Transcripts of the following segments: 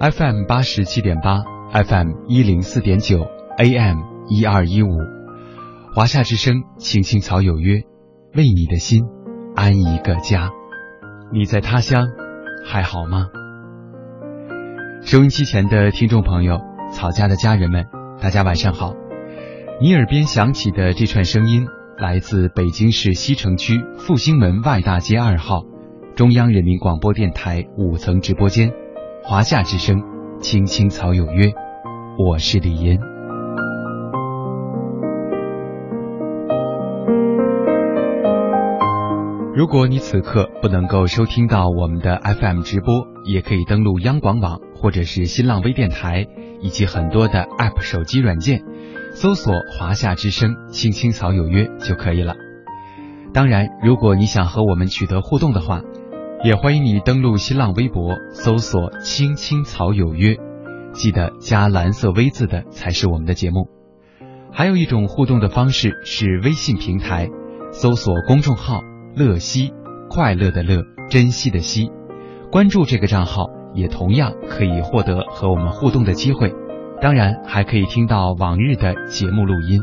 FM 八十七点八，FM 一零四点九，AM 一二一五，华夏之声，青青草有约，为你的心安一个家。你在他乡还好吗？收音机前的听众朋友，草家的家人们，大家晚上好。你耳边响起的这串声音，来自北京市西城区复兴门外大街二号，中央人民广播电台五层直播间。华夏之声，青青草有约，我是李岩。如果你此刻不能够收听到我们的 FM 直播，也可以登录央广网或者是新浪微电台以及很多的 App 手机软件，搜索“华夏之声，青青草有约”就可以了。当然，如果你想和我们取得互动的话，也欢迎你登录新浪微博，搜索“青青草有约”，记得加蓝色 V 字的才是我们的节目。还有一种互动的方式是微信平台，搜索公众号“乐西”，快乐的乐，珍惜的惜，关注这个账号，也同样可以获得和我们互动的机会。当然，还可以听到往日的节目录音。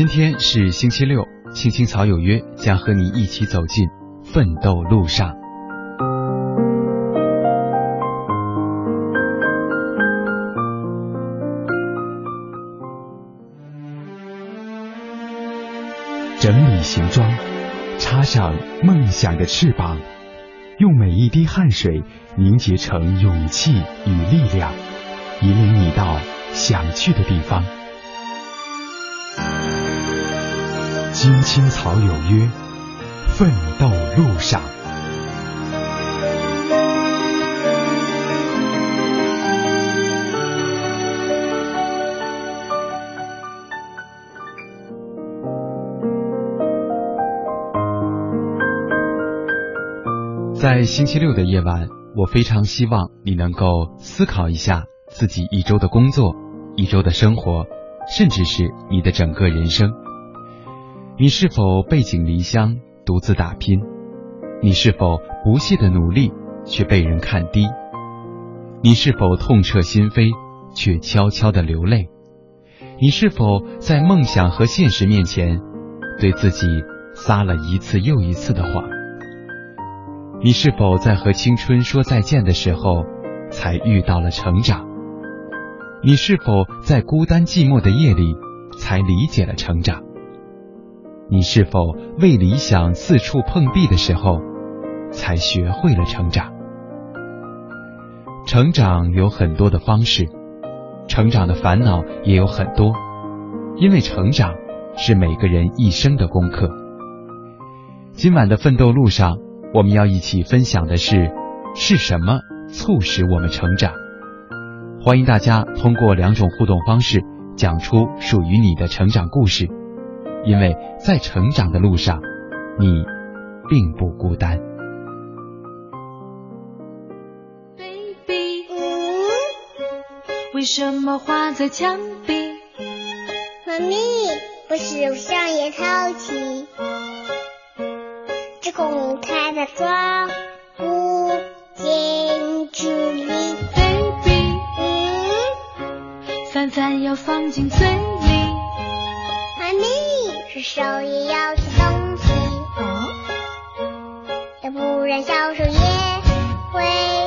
今天是星期六，青青草有约将和你一起走进奋斗路上。整理行装，插上梦想的翅膀，用每一滴汗水凝结成勇气与力量，引领你到想去的地方。青青草有约，奋斗路上。在星期六的夜晚，我非常希望你能够思考一下自己一周的工作、一周的生活，甚至是你的整个人生。你是否背井离乡独自打拼？你是否不懈的努力却被人看低？你是否痛彻心扉却悄悄的流泪？你是否在梦想和现实面前对自己撒了一次又一次的谎？你是否在和青春说再见的时候才遇到了成长？你是否在孤单寂寞的夜里才理解了成长？你是否为理想四处碰壁的时候，才学会了成长？成长有很多的方式，成长的烦恼也有很多，因为成长是每个人一生的功课。今晚的奋斗路上，我们要一起分享的是：是什么促使我们成长？欢迎大家通过两种互动方式，讲出属于你的成长故事。因为在成长的路上，你并不孤单。Baby，为什么画在墙壁？妈咪，不是上也淘气，只空开的窗不见距离。Baby，嗯饭饭要放进嘴里。妈咪。是手也要吃东西，要不然小手也会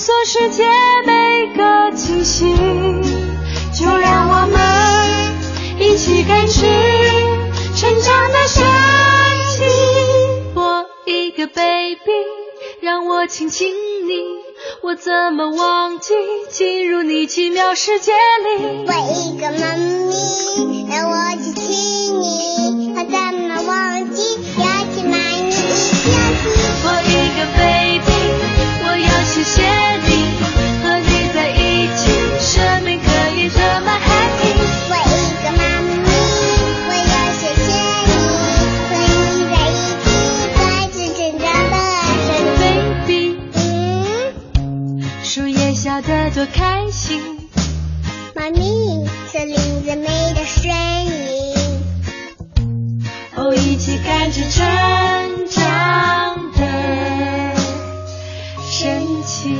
索世界每个气息。就让我们一起感知成长的神奇。我一个 baby，让我亲亲你，我怎么忘记进入你奇妙世界里？我一个妈咪，成长的神奇。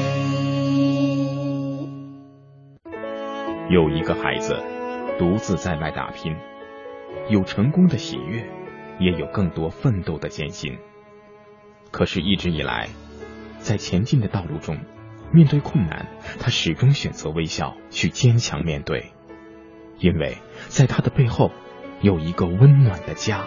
有一个孩子独自在外打拼，有成功的喜悦，也有更多奋斗的艰辛。可是，一直以来，在前进的道路中，面对困难，他始终选择微笑，去坚强面对，因为在他的背后有一个温暖的家。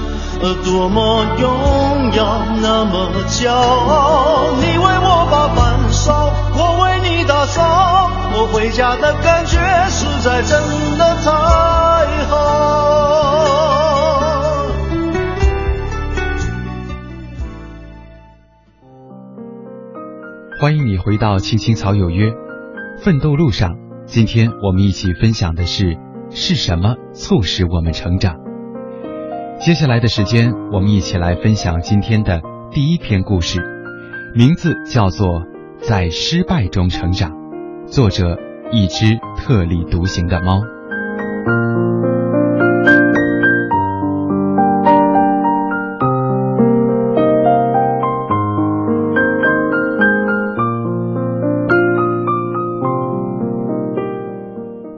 多么荣耀，那么骄傲。你为我把饭烧，我为你打扫，我回家的感觉实在真的太好。欢迎你回到青青草有约，奋斗路上。今天我们一起分享的是是什么促使我们成长？接下来的时间，我们一起来分享今天的第一篇故事，名字叫做《在失败中成长》，作者一只特立独行的猫。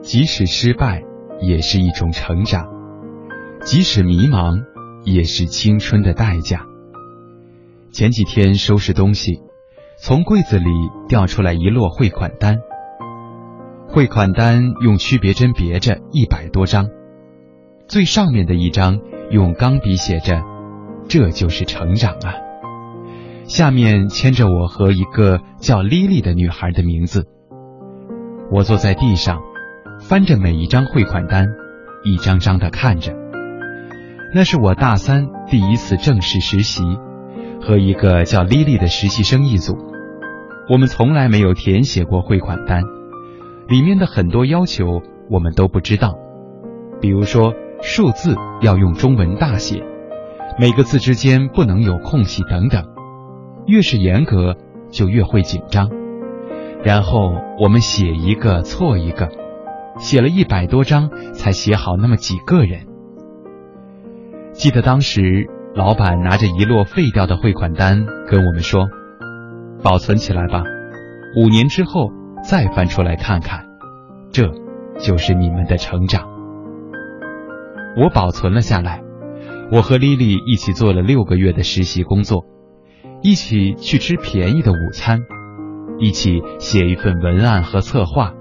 即使失败，也是一种成长；即使迷茫，也是青春的代价。前几天收拾东西，从柜子里掉出来一摞汇款单。汇款单用区别针别着一百多张，最上面的一张用钢笔写着“这就是成长啊”，下面签着我和一个叫莉莉的女孩的名字。我坐在地上，翻着每一张汇款单，一张张的看着。那是我大三第一次正式实习，和一个叫莉莉的实习生一组。我们从来没有填写过汇款单，里面的很多要求我们都不知道，比如说数字要用中文大写，每个字之间不能有空隙等等。越是严格，就越会紧张。然后我们写一个错一个，写了一百多张才写好那么几个人。记得当时老板拿着一摞废掉的汇款单跟我们说。保存起来吧，五年之后再翻出来看看，这就是你们的成长。我保存了下来，我和丽丽一起做了六个月的实习工作，一起去吃便宜的午餐，一起写一份文案和策划，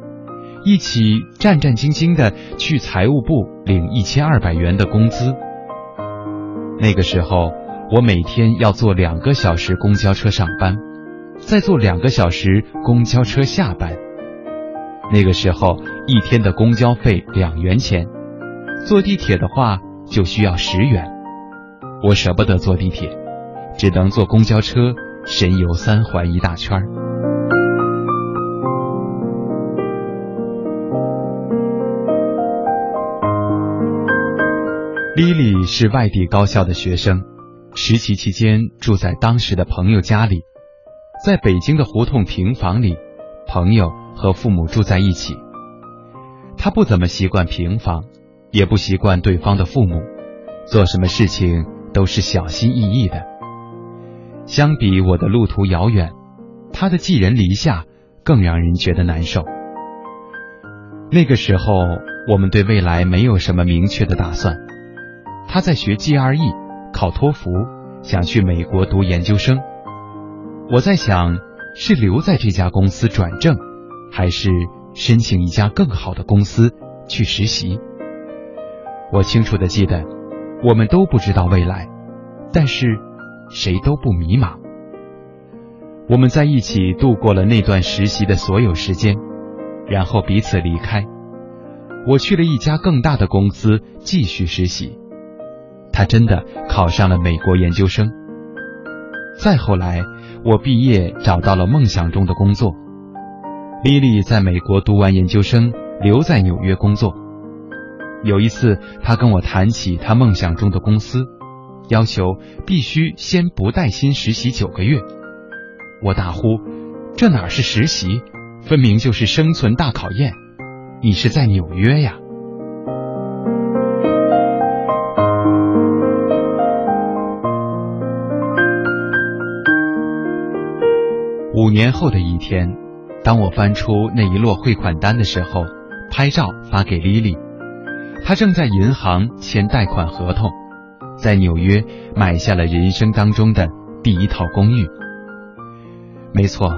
一起战战兢兢的去财务部领一千二百元的工资。那个时候，我每天要坐两个小时公交车上班。再坐两个小时公交车下班，那个时候一天的公交费两元钱，坐地铁的话就需要十元。我舍不得坐地铁，只能坐公交车神游三环一大圈。儿莉是外地高校的学生，实习期间住在当时的朋友家里。在北京的胡同平房里，朋友和父母住在一起。她不怎么习惯平房，也不习惯对方的父母，做什么事情都是小心翼翼的。相比我的路途遥远，她的寄人篱下更让人觉得难受。那个时候，我们对未来没有什么明确的打算。他在学 GRE，考托福，想去美国读研究生。我在想，是留在这家公司转正，还是申请一家更好的公司去实习？我清楚的记得，我们都不知道未来，但是谁都不迷茫。我们在一起度过了那段实习的所有时间，然后彼此离开。我去了一家更大的公司继续实习，他真的考上了美国研究生。再后来。我毕业找到了梦想中的工作，莉莉在美国读完研究生，留在纽约工作。有一次，她跟我谈起她梦想中的公司，要求必须先不带薪实习九个月。我大呼：“这哪是实习，分明就是生存大考验！你是在纽约呀！”五年后的一天，当我翻出那一摞汇款单的时候，拍照发给莉莉。她正在银行签贷款合同，在纽约买下了人生当中的第一套公寓。没错，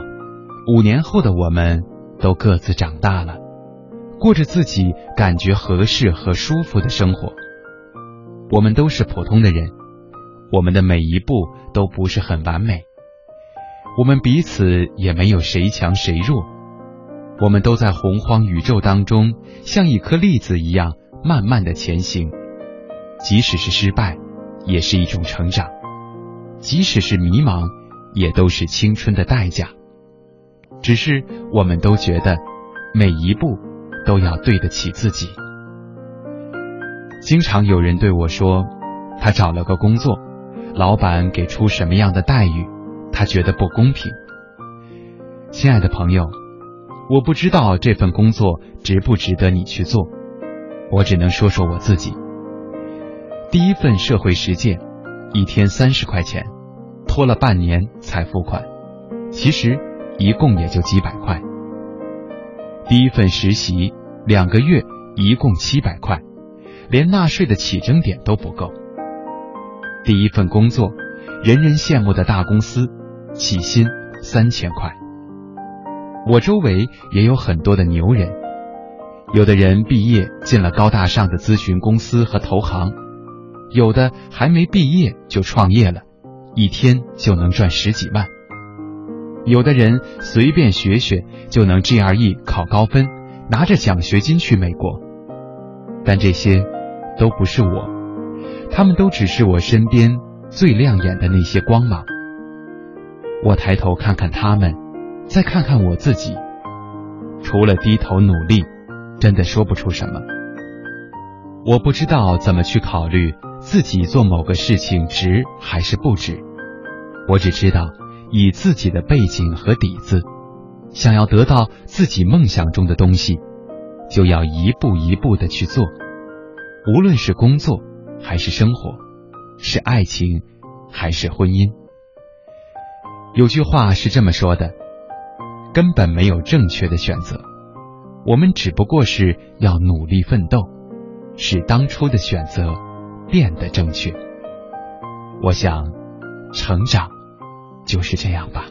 五年后的我们都各自长大了，过着自己感觉合适和舒服的生活。我们都是普通的人，我们的每一步都不是很完美。我们彼此也没有谁强谁弱，我们都在洪荒宇宙当中，像一颗粒子一样慢慢的前行。即使是失败，也是一种成长；即使是迷茫，也都是青春的代价。只是我们都觉得，每一步都要对得起自己。经常有人对我说，他找了个工作，老板给出什么样的待遇？他觉得不公平，亲爱的朋友，我不知道这份工作值不值得你去做，我只能说说我自己。第一份社会实践，一天三十块钱，拖了半年才付款，其实一共也就几百块。第一份实习，两个月一共七百块，连纳税的起征点都不够。第一份工作，人人羡慕的大公司。起薪三千块，我周围也有很多的牛人，有的人毕业进了高大上的咨询公司和投行，有的还没毕业就创业了，一天就能赚十几万。有的人随便学学就能 GRE 考高分，拿着奖学金去美国。但这些都不是我，他们都只是我身边最亮眼的那些光芒。我抬头看看他们，再看看我自己，除了低头努力，真的说不出什么。我不知道怎么去考虑自己做某个事情值还是不值，我只知道以自己的背景和底子，想要得到自己梦想中的东西。就要一步一步的去做，无论是工作还是生活，是爱情还是婚姻。有句话是这么说的：根本没有正确的选择，我们只不过是要努力奋斗，使当初的选择变得正确。我想，成长就是这样吧。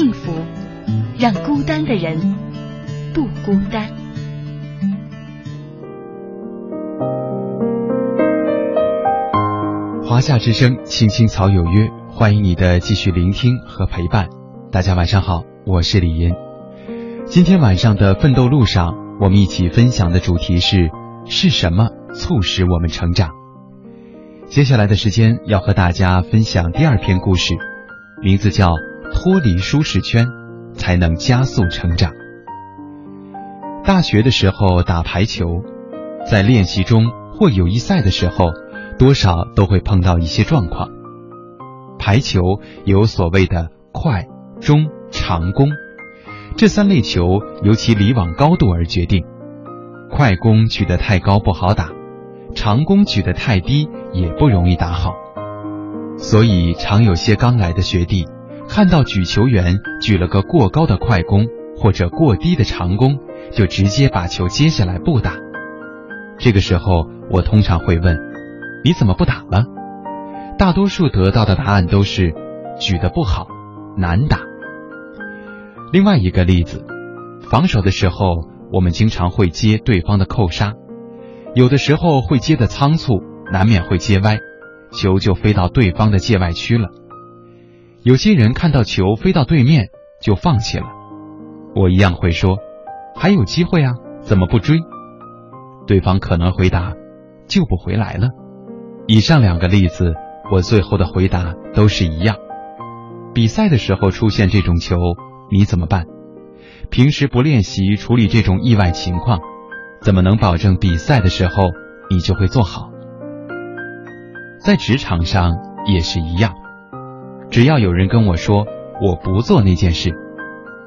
幸福，让孤单的人不孤单。华夏之声，青青草有约，欢迎你的继续聆听和陪伴。大家晚上好。我是李岩，今天晚上的奋斗路上，我们一起分享的主题是：是什么促使我们成长？接下来的时间要和大家分享第二篇故事，名字叫《脱离舒适圈才能加速成长》。大学的时候打排球，在练习中或友谊赛的时候，多少都会碰到一些状况。排球有所谓的快、中。长攻，这三类球由其离网高度而决定。快攻举得太高不好打，长攻举得太低也不容易打好。所以常有些刚来的学弟，看到举球员举了个过高的快攻或者过低的长攻，就直接把球接下来不打。这个时候，我通常会问：“你怎么不打了？”大多数得到的答案都是：举得不好，难打。另外一个例子，防守的时候，我们经常会接对方的扣杀，有的时候会接的仓促，难免会接歪，球就飞到对方的界外区了。有些人看到球飞到对面就放弃了，我一样会说，还有机会啊，怎么不追？对方可能回答，救不回来了。以上两个例子，我最后的回答都是一样。比赛的时候出现这种球。你怎么办？平时不练习处理这种意外情况，怎么能保证比赛的时候你就会做好？在职场上也是一样，只要有人跟我说我不做那件事，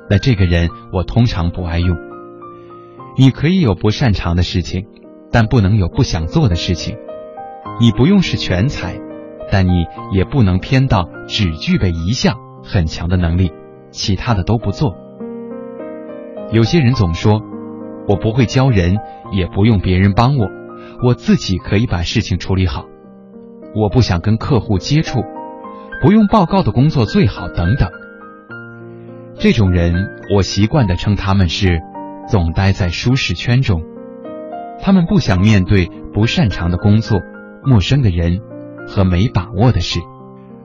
那这个人我通常不爱用。你可以有不擅长的事情，但不能有不想做的事情。你不用是全才，但你也不能偏到只具备一项很强的能力。其他的都不做。有些人总说，我不会教人，也不用别人帮我，我自己可以把事情处理好。我不想跟客户接触，不用报告的工作最好等等。这种人，我习惯的称他们是总待在舒适圈中。他们不想面对不擅长的工作、陌生的人和没把握的事，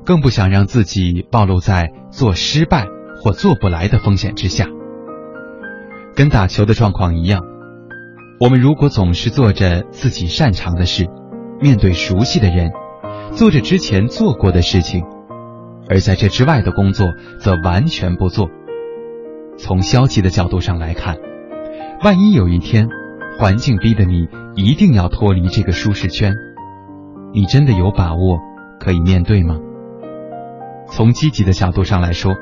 更不想让自己暴露在做失败。或做不来的风险之下，跟打球的状况一样，我们如果总是做着自己擅长的事，面对熟悉的人，做着之前做过的事情，而在这之外的工作则完全不做。从消极的角度上来看，万一有一天环境逼得你一定要脱离这个舒适圈，你真的有把握可以面对吗？从积极的角度上来说。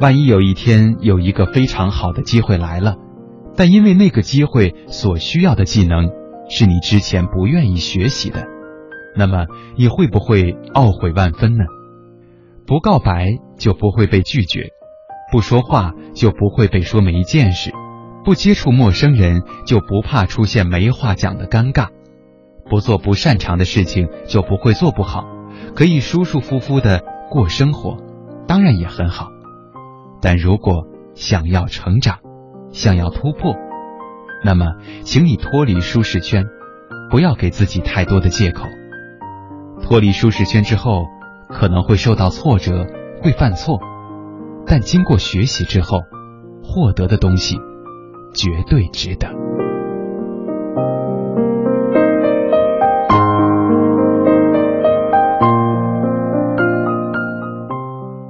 万一有一天有一个非常好的机会来了，但因为那个机会所需要的技能是你之前不愿意学习的，那么你会不会懊悔万分呢？不告白就不会被拒绝，不说话就不会被说没见识，不接触陌生人就不怕出现没话讲的尴尬，不做不擅长的事情就不会做不好，可以舒舒服服的过生活，当然也很好。但如果想要成长，想要突破，那么，请你脱离舒适圈，不要给自己太多的借口。脱离舒适圈之后，可能会受到挫折，会犯错，但经过学习之后，获得的东西绝对值得。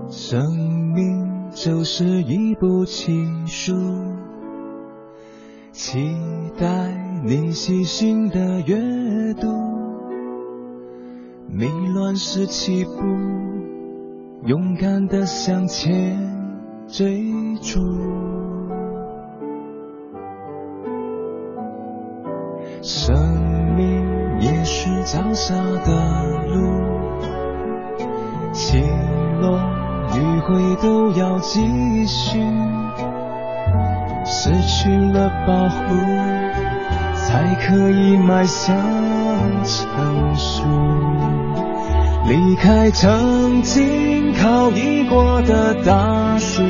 生命就是一部情书，期待你细心的阅读。迷乱时起步，勇敢的向前追逐。生命也是脚下的路，起落迂回都要继续。失去了保护，才可以迈向成熟。离开曾经靠依过的大树，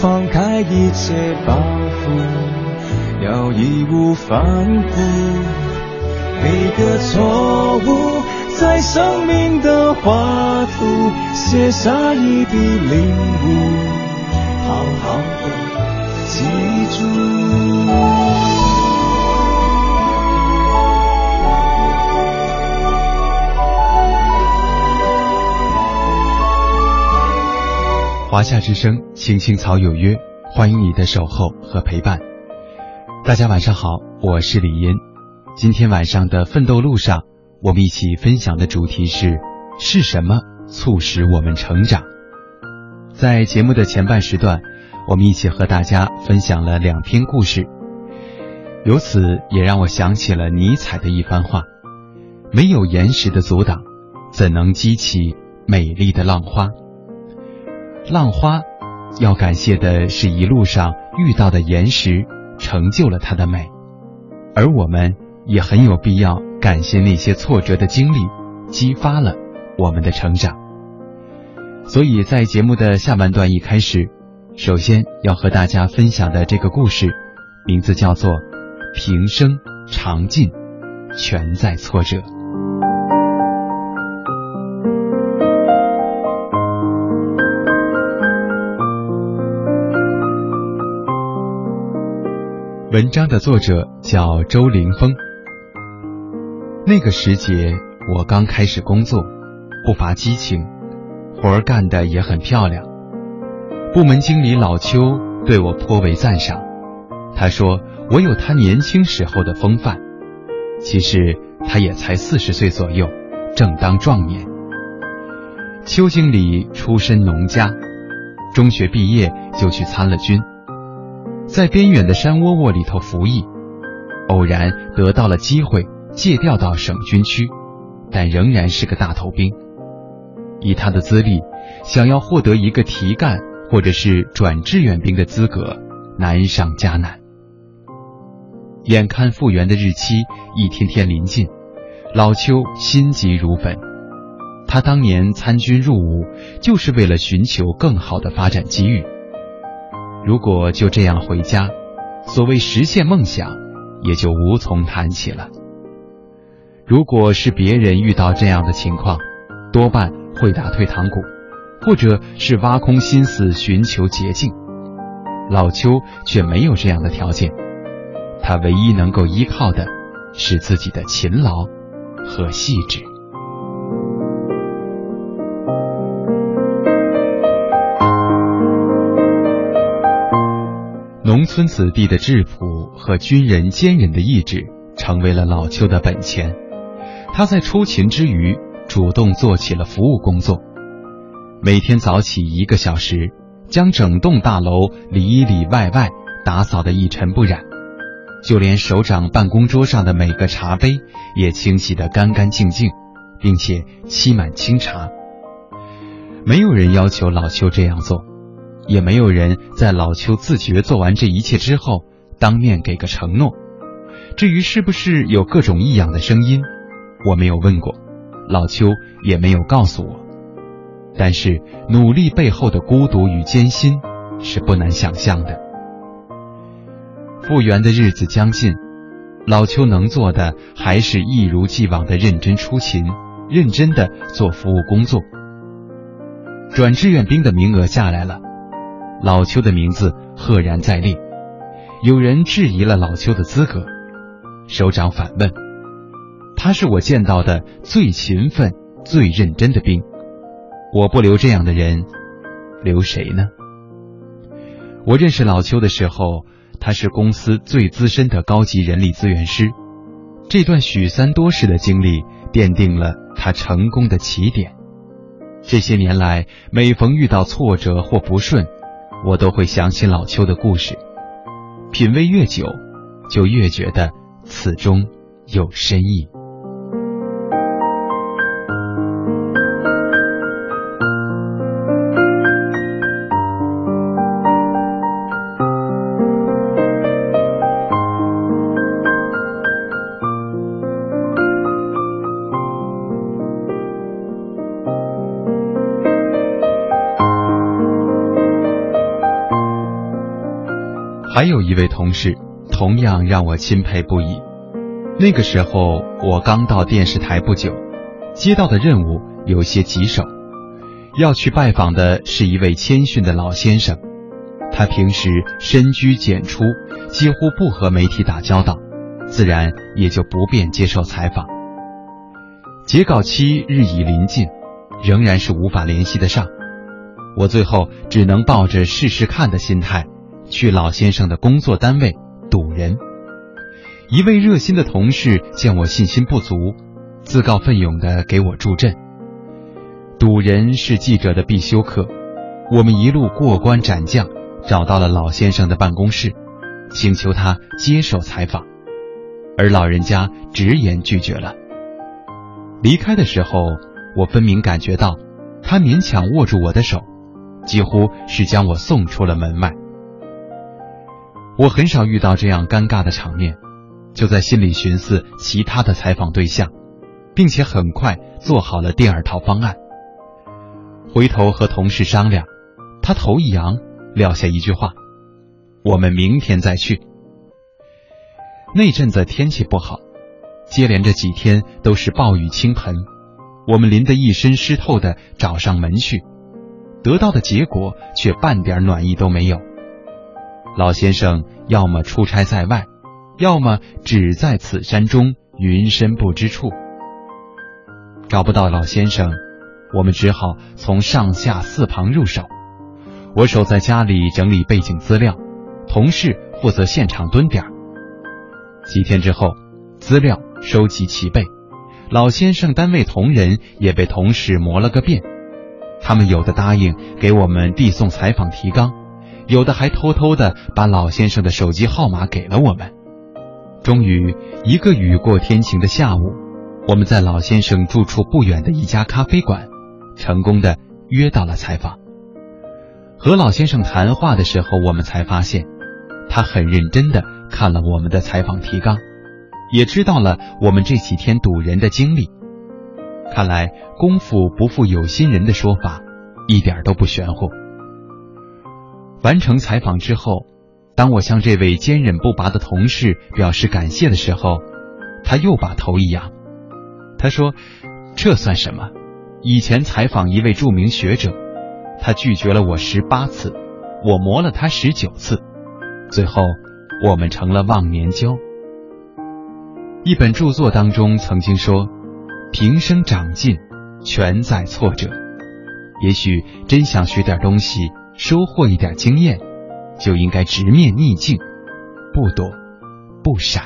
放开一切包袱，要义无反顾。每个错误，在生命的画图写下一笔领悟，好好的记住。华夏之声，青青草有约，欢迎你的守候和陪伴。大家晚上好，我是李嫣。今天晚上的奋斗路上，我们一起分享的主题是：是什么促使我们成长？在节目的前半时段，我们一起和大家分享了两篇故事，由此也让我想起了尼采的一番话：没有岩石的阻挡，怎能激起美丽的浪花？浪花要感谢的是一路上遇到的岩石，成就了它的美，而我们也很有必要感谢那些挫折的经历，激发了我们的成长。所以在节目的下半段一开始，首先要和大家分享的这个故事，名字叫做《平生尝尽，全在挫折》。文章的作者叫周凌峰。那个时节，我刚开始工作，不乏激情，活儿干得也很漂亮。部门经理老邱对我颇为赞赏，他说我有他年轻时候的风范。其实他也才四十岁左右，正当壮年。邱经理出身农家，中学毕业就去参了军。在边远的山窝窝里头服役，偶然得到了机会借调到省军区，但仍然是个大头兵。以他的资历，想要获得一个提干或者是转志愿兵的资格，难上加难。眼看复员的日期一天天临近，老邱心急如焚。他当年参军入伍，就是为了寻求更好的发展机遇。如果就这样回家，所谓实现梦想，也就无从谈起了。如果是别人遇到这样的情况，多半会打退堂鼓，或者是挖空心思寻求捷径。老邱却没有这样的条件，他唯一能够依靠的，是自己的勤劳和细致。农村子弟的质朴和军人坚韧的意志，成为了老邱的本钱。他在出勤之余，主动做起了服务工作，每天早起一个小时，将整栋大楼里里外外打扫得一尘不染，就连首长办公桌上的每个茶杯也清洗得干干净净，并且沏满清茶。没有人要求老邱这样做。也没有人在老邱自觉做完这一切之后，当面给个承诺。至于是不是有各种异样的声音，我没有问过，老邱也没有告诉我。但是努力背后的孤独与艰辛是不难想象的。复员的日子将近，老邱能做的还是一如既往的认真出勤，认真的做服务工作。转志愿兵的名额下来了。老邱的名字赫然在列，有人质疑了老邱的资格，首长反问：“他是我见到的最勤奋、最认真的兵，我不留这样的人，留谁呢？”我认识老邱的时候，他是公司最资深的高级人力资源师。这段许三多式的经历，奠定了他成功的起点。这些年来，每逢遇到挫折或不顺，我都会想起老邱的故事。品味越久，就越觉得此中有深意。还有一位同事，同样让我钦佩不已。那个时候我刚到电视台不久，接到的任务有些棘手，要去拜访的是一位谦逊的老先生。他平时深居简出，几乎不和媒体打交道，自然也就不便接受采访。截稿期日已临近，仍然是无法联系得上。我最后只能抱着试试看的心态。去老先生的工作单位堵人，一位热心的同事见我信心不足，自告奋勇的给我助阵。堵人是记者的必修课，我们一路过关斩将，找到了老先生的办公室，请求他接受采访，而老人家直言拒绝了。离开的时候，我分明感觉到，他勉强握住我的手，几乎是将我送出了门外。我很少遇到这样尴尬的场面，就在心里寻思其他的采访对象，并且很快做好了第二套方案。回头和同事商量，他头一扬，撂下一句话：“我们明天再去。”那阵子天气不好，接连着几天都是暴雨倾盆，我们淋得一身湿透的找上门去，得到的结果却半点暖意都没有。老先生要么出差在外，要么只在此山中云深不知处。找不到老先生，我们只好从上下四旁入手。我守在家里整理背景资料，同事负责现场蹲点。几天之后，资料收集齐备，老先生单位同仁也被同事磨了个遍。他们有的答应给我们递送采访提纲。有的还偷偷的把老先生的手机号码给了我们。终于，一个雨过天晴的下午，我们在老先生住处不远的一家咖啡馆，成功的约到了采访。和老先生谈话的时候，我们才发现，他很认真的看了我们的采访提纲，也知道了我们这几天堵人的经历。看来“功夫不负有心人”的说法，一点都不玄乎。完成采访之后，当我向这位坚韧不拔的同事表示感谢的时候，他又把头一扬。他说：“这算什么？以前采访一位著名学者，他拒绝了我十八次，我磨了他十九次，最后我们成了忘年交。”一本著作当中曾经说：“平生长进，全在挫折。”也许真想学点东西。收获一点经验，就应该直面逆境，不躲不闪。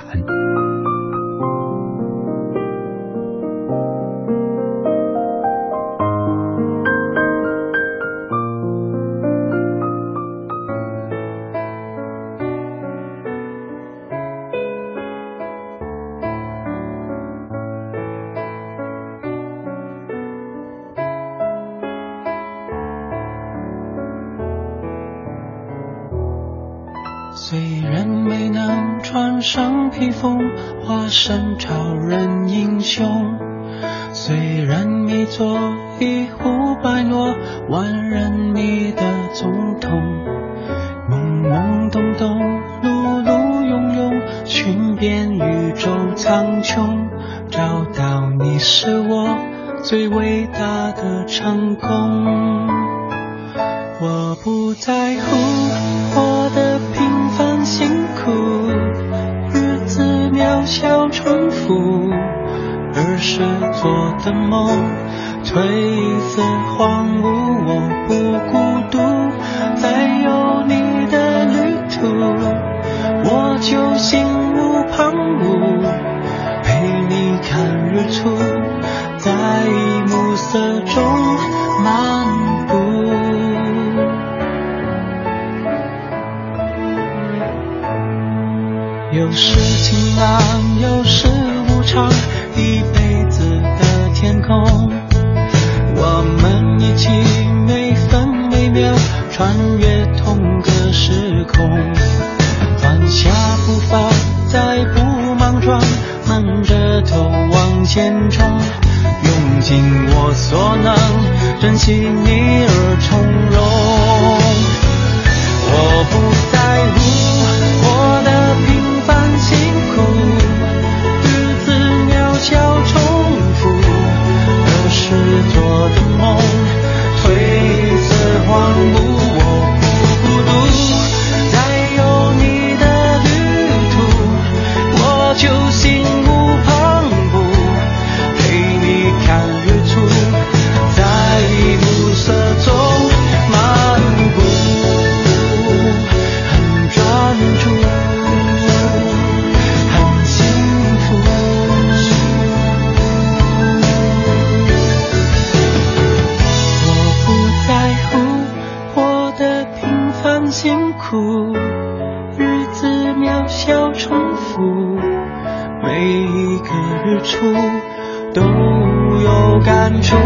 却做的梦褪色荒芜我不孤独在有你的旅途我就心无旁骛陪你看日出在暮色中漫步。有时晴朗有时无常一辈子的天空。我们一起每分每秒穿越同个时空，放下步伐，再不莽撞，闷着头往前冲，用尽我所能，珍惜你而从容。我不处都有感触，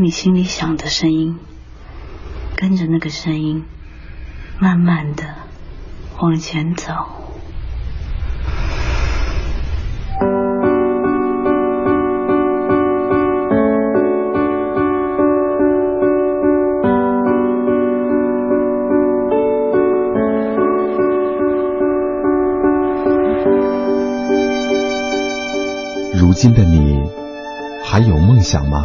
你心里想的声音，跟着那个声音，慢慢的往前走。如今的你，还有梦想吗？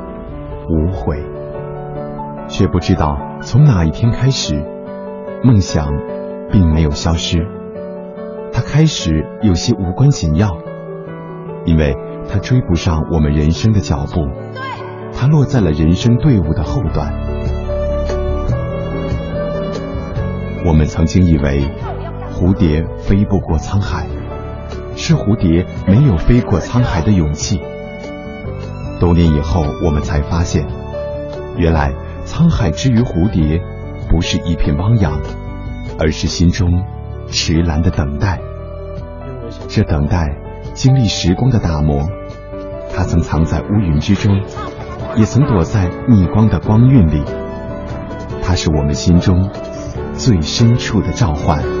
无悔。却不知道从哪一天开始，梦想并没有消失，它开始有些无关紧要，因为它追不上我们人生的脚步，它落在了人生队伍的后端。我们曾经以为蝴蝶飞不过沧海，是蝴蝶没有飞过沧海的勇气。多年以后，我们才发现，原来沧海之于蝴蝶，不是一片汪洋，而是心中迟来的等待。这等待经历时光的打磨，它曾藏在乌云之中，也曾躲在逆光的光晕里。它是我们心中最深处的召唤。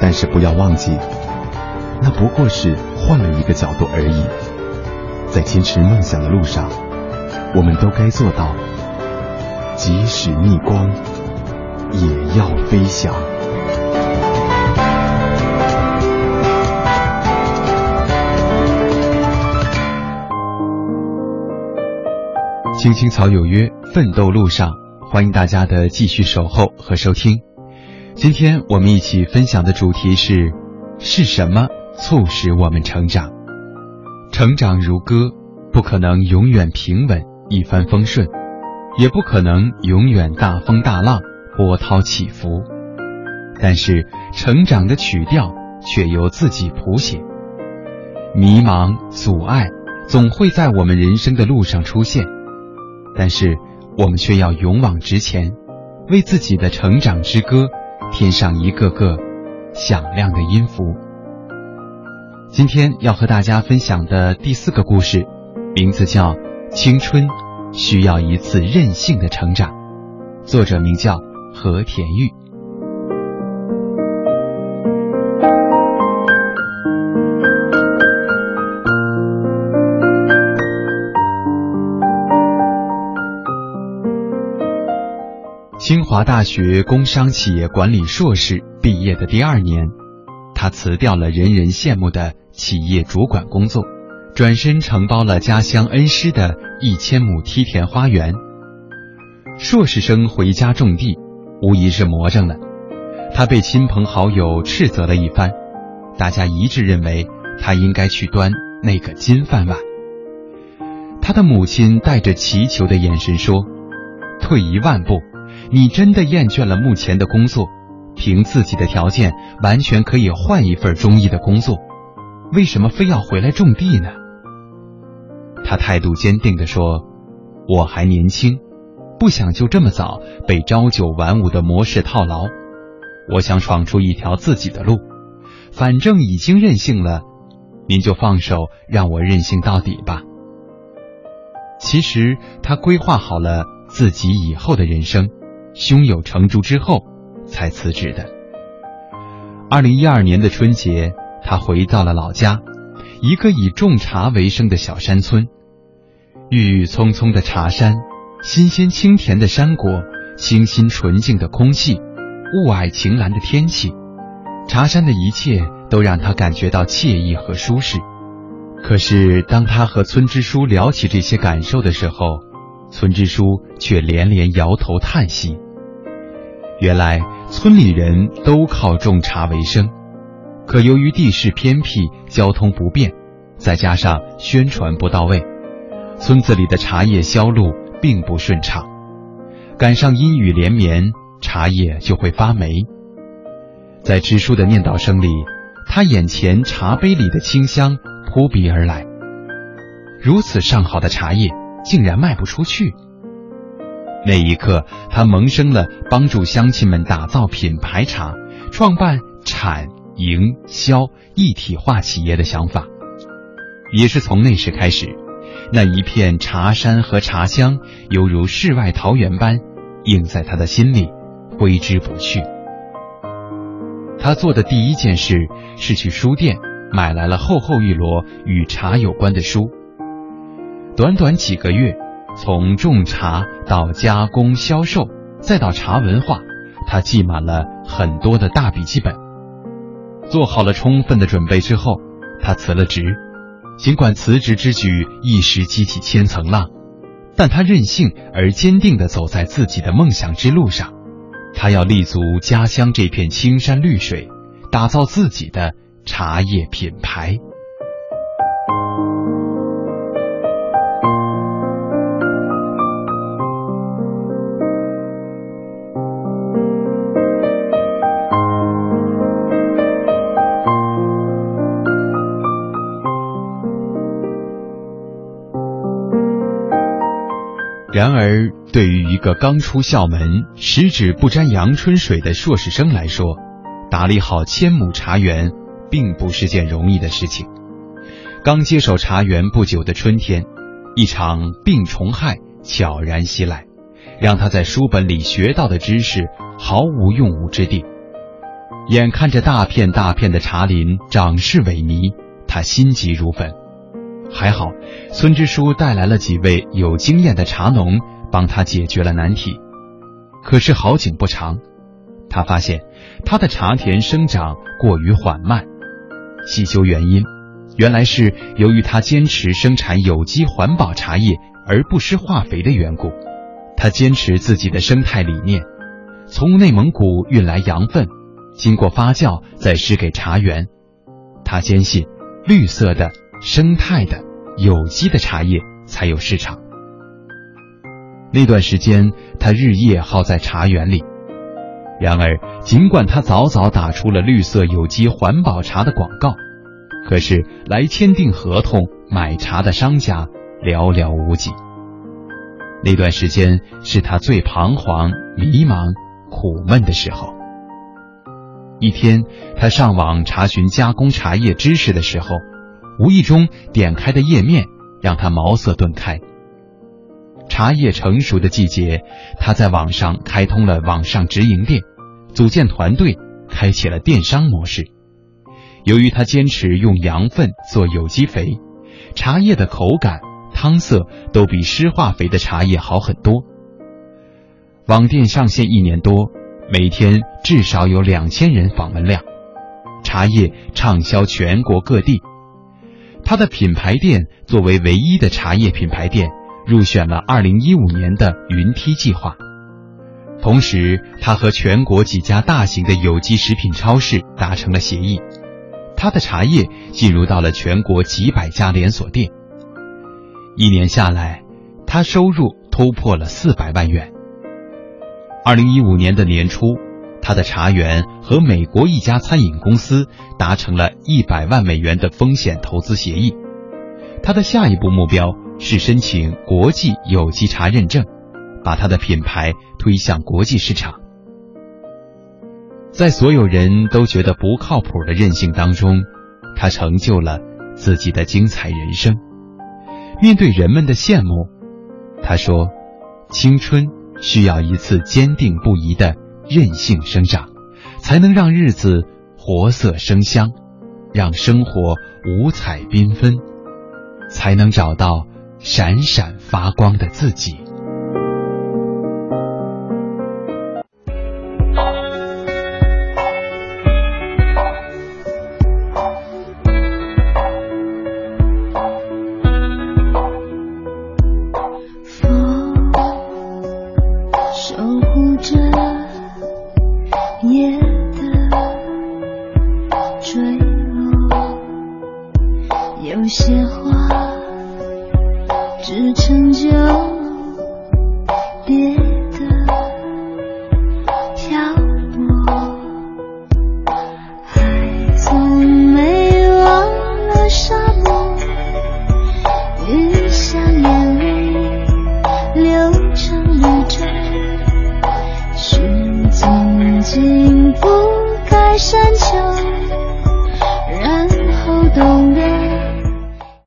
但是不要忘记那不过是换了一个角度而已。在坚持梦想的路上我们都该做到即使逆光也要飞翔。青青草有约奋斗路上欢迎大家的继续守候和收听。今天我们一起分享的主题是：是什么促使我们成长？成长如歌，不可能永远平稳一帆风顺，也不可能永远大风大浪波涛起伏。但是成长的曲调却由自己谱写。迷茫、阻碍总会在我们人生的路上出现，但是我们却要勇往直前，为自己的成长之歌添上一个个响亮的音符。今天要和大家分享的第四个故事，名字叫《青春需要一次任性的成长》，作者名叫和田玉。清华大学工商企业管理硕士毕业的第二年，他辞掉了人人羡慕的企业主管工作，转身承包了家乡恩施的一千亩梯田花园。硕士生回家种地，无疑是魔怔了。他被亲朋好友斥责了一番，大家一致认为他应该去端那个金饭碗。他的母亲带着祈求的眼神说：“退一万步。”你真的厌倦了目前的工作，凭自己的条件完全可以换一份中意的工作，为什么非要回来种地呢？他态度坚定地说：“我还年轻，不想就这么早被朝九晚五的模式套牢，我想闯出一条自己的路。反正已经任性了，您就放手让我任性到底吧。”其实他规划好了自己以后的人生。胸有成竹之后，才辞职的。二零一二年的春节，他回到了老家，一个以种茶为生的小山村。郁郁葱葱的茶山，新鲜清甜的山果，清新纯净的空气，雾霭晴蓝的天气，茶山的一切都让他感觉到惬意和舒适。可是，当他和村支书聊起这些感受的时候，村支书却连连摇头叹息。原来村里人都靠种茶为生，可由于地势偏僻、交通不便，再加上宣传不到位，村子里的茶叶销路并不顺畅。赶上阴雨连绵，茶叶就会发霉。在支书的念叨声里，他眼前茶杯里的清香扑鼻而来。如此上好的茶叶，竟然卖不出去。那一刻，他萌生了帮助乡亲们打造品牌茶、创办产营销一体化企业的想法。也是从那时开始，那一片茶山和茶香，犹如世外桃源般，映在他的心里，挥之不去。他做的第一件事是去书店买来了厚厚一摞与茶有关的书。短短几个月。从种茶到加工销售，再到茶文化，他记满了很多的大笔记本。做好了充分的准备之后，他辞了职。尽管辞职之举一时激起千层浪，但他任性而坚定地走在自己的梦想之路上。他要立足家乡这片青山绿水，打造自己的茶叶品牌。然而，对于一个刚出校门、十指不沾阳春水的硕士生来说，打理好千亩茶园并不是件容易的事情。刚接手茶园不久的春天，一场病虫害悄然袭来，让他在书本里学到的知识毫无用武之地。眼看着大片大片的茶林长势萎靡，他心急如焚。还好，村支书带来了几位有经验的茶农，帮他解决了难题。可是好景不长，他发现他的茶田生长过于缓慢。细究原因，原来是由于他坚持生产有机环保茶叶，而不施化肥的缘故，他坚持自己的生态理念，从内蒙古运来羊粪，经过发酵再施给茶园。他坚信，绿色的、生态的、有机的茶叶才有市场。那段时间，他日夜耗在茶园里。然而，尽管他早早打出了绿色有机环保茶的广告，可是来签订合同买茶的商家寥寥无几。那段时间是他最彷徨、迷茫、苦闷的时候。一天，他上网查询加工茶叶知识的时候，无意中点开的页面让他茅塞顿开。茶叶成熟的季节，他在网上开通了网上直营店，组建团队，开启了电商模式。由于他坚持用羊粪做有机肥，茶叶的口感、汤色都比施化肥的茶叶好很多。网店上线一年多，每天至少有两千人访问量，茶叶畅销全国各地。他的品牌店作为唯一的茶叶品牌店。入选了二零一五年的云梯计划，同时他和全国几家大型的有机食品超市达成了协议，他的茶叶进入到了全国几百家连锁店。一年下来，他收入突破了四百万元。二零一五年的年初，他的茶园和美国一家餐饮公司达成了一百万美元的风险投资协议，他的下一步目标。是申请国际有机茶认证，把他的品牌推向国际市场。在所有人都觉得不靠谱的任性当中，他成就了自己的精彩人生。面对人们的羡慕，他说：“青春需要一次坚定不移的任性生长，才能让日子活色生香，让生活五彩缤纷，才能找到。”闪闪发光的自己。